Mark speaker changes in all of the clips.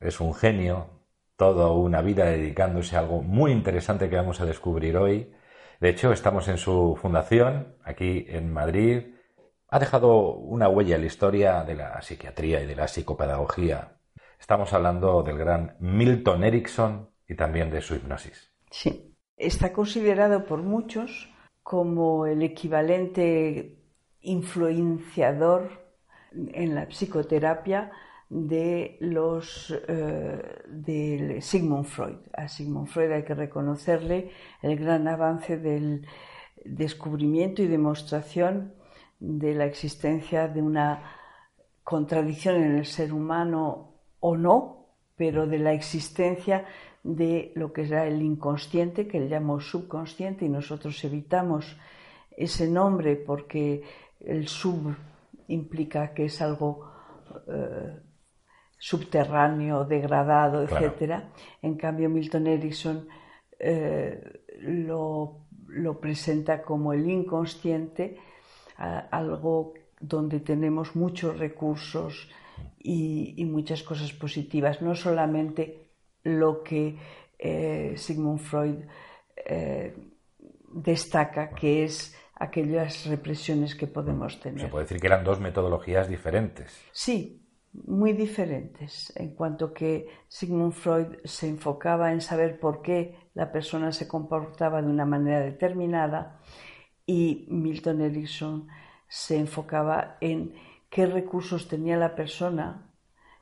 Speaker 1: es un genio, toda una vida dedicándose a algo muy interesante que vamos a descubrir hoy. De hecho, estamos en su fundación, aquí en Madrid. Ha dejado una huella en la historia de la psiquiatría y de la psicopedagogía. Estamos hablando del gran Milton Erickson y también de su hipnosis.
Speaker 2: Sí, está considerado por muchos como el equivalente influenciador en la psicoterapia de los eh, de Sigmund Freud. A Sigmund Freud hay que reconocerle el gran avance del descubrimiento y demostración de la existencia de una contradicción en el ser humano o no, pero de la existencia de lo que era el inconsciente, que le llamamos subconsciente, y nosotros evitamos ese nombre porque el sub implica que es algo eh, subterráneo, degradado, etcétera. En cambio, Milton Erickson eh, lo, presenta como el inconsciente, algo donde tenemos muchos recursos y, muchas cosas positivas, no solamente lo que eh, Sigmund Freud eh, destaca, que es aquellas represiones que podemos tener.
Speaker 1: Se puede decir que eran dos metodologías diferentes.
Speaker 2: Sí, muy diferentes, en cuanto que Sigmund Freud se enfocaba en saber por qué la persona se comportaba de una manera determinada y Milton Erickson se enfocaba en qué recursos tenía la persona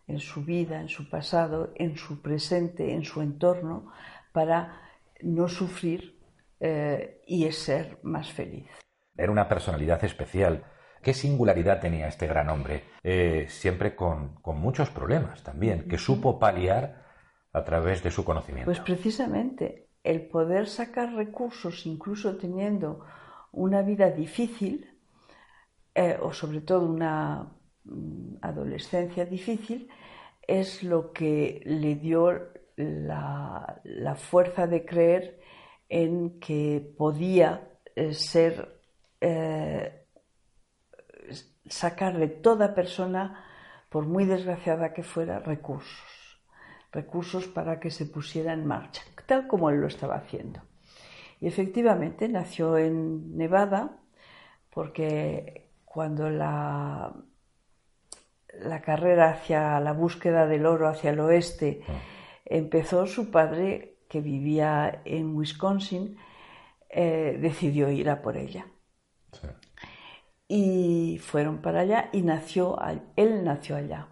Speaker 2: en su vida, en su pasado, en su presente, en su entorno, para no sufrir eh, y ser más feliz.
Speaker 1: Era una personalidad especial ¿Qué singularidad tenía este gran hombre? Eh, siempre con, muchos problemas también, que supo paliar a través de su conocimiento.
Speaker 2: Pues precisamente el poder sacar recursos, incluso teniendo una vida difícil, eh, o sobre todo una mm, adolescencia difícil, es lo que le dio la, fuerza de creer en que podía eh, ser sacar de toda persona, por muy desgraciada que fuera, recursos, recursos para que se pusiera en marcha, tal como él lo estaba haciendo. Y efectivamente nació en Nevada, porque cuando la, la carrera hacia la búsqueda del oro hacia el oeste ah. empezó, su padre, que vivía en Wisconsin, eh, decidió ir a por ella y fueron para allá y nació, él nació allá.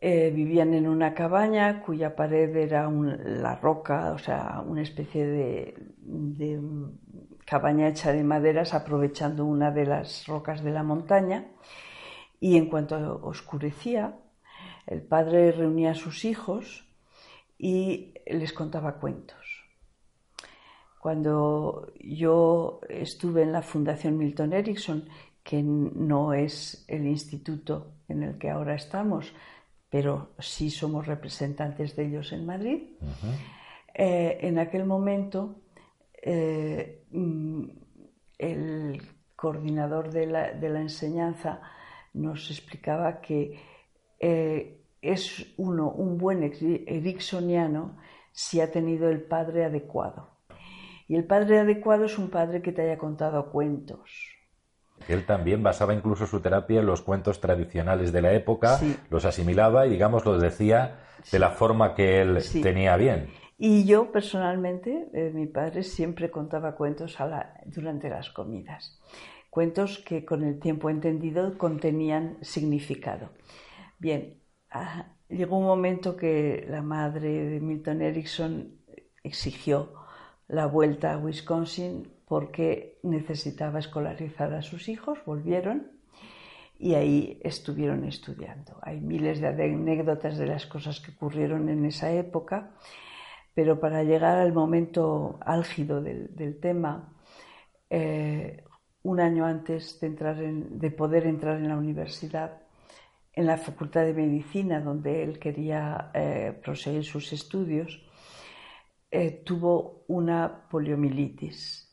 Speaker 2: Eh, vivían en una cabaña cuya pared era la roca, o sea, una especie de, cabaña hecha de maderas aprovechando una de las rocas de la montaña. Y en cuanto oscurecía, el padre reunía a sus hijos y les contaba cuentos. Cuando yo estuve en la Fundación Milton Erickson, que no es el instituto en el que ahora estamos, pero sí somos representantes de ellos en Madrid, eh, en aquel momento eh, mm, el coordinador de la, enseñanza nos explicaba que eh, es uno un buen ericksoniano si ha tenido el padre adecuado. Y el padre adecuado es un padre que te haya contado cuentos.
Speaker 1: Él también basaba incluso su terapia en los cuentos tradicionales de la época, los asimilaba y, digamos, los decía de la forma que él tenía bien.
Speaker 2: Y yo personalmente, eh, mi padre siempre contaba cuentos durante las comidas. Cuentos que con el tiempo entendido contenían significado. Bien, ah, llegó un momento que la madre de Milton Erickson exigió la vuelta a Wisconsin porque necesitaba escolarizar a sus hijos, volvieron y ahí estuvieron estudiando. Hay miles de anécdotas de las cosas que ocurrieron en esa época, pero para llegar al momento álgido del, tema, eh, un año antes de, poder entrar en la universidad, en la Facultad de Medicina, donde él quería eh, proseguir sus estudios, eh, tuvo una poliomielitis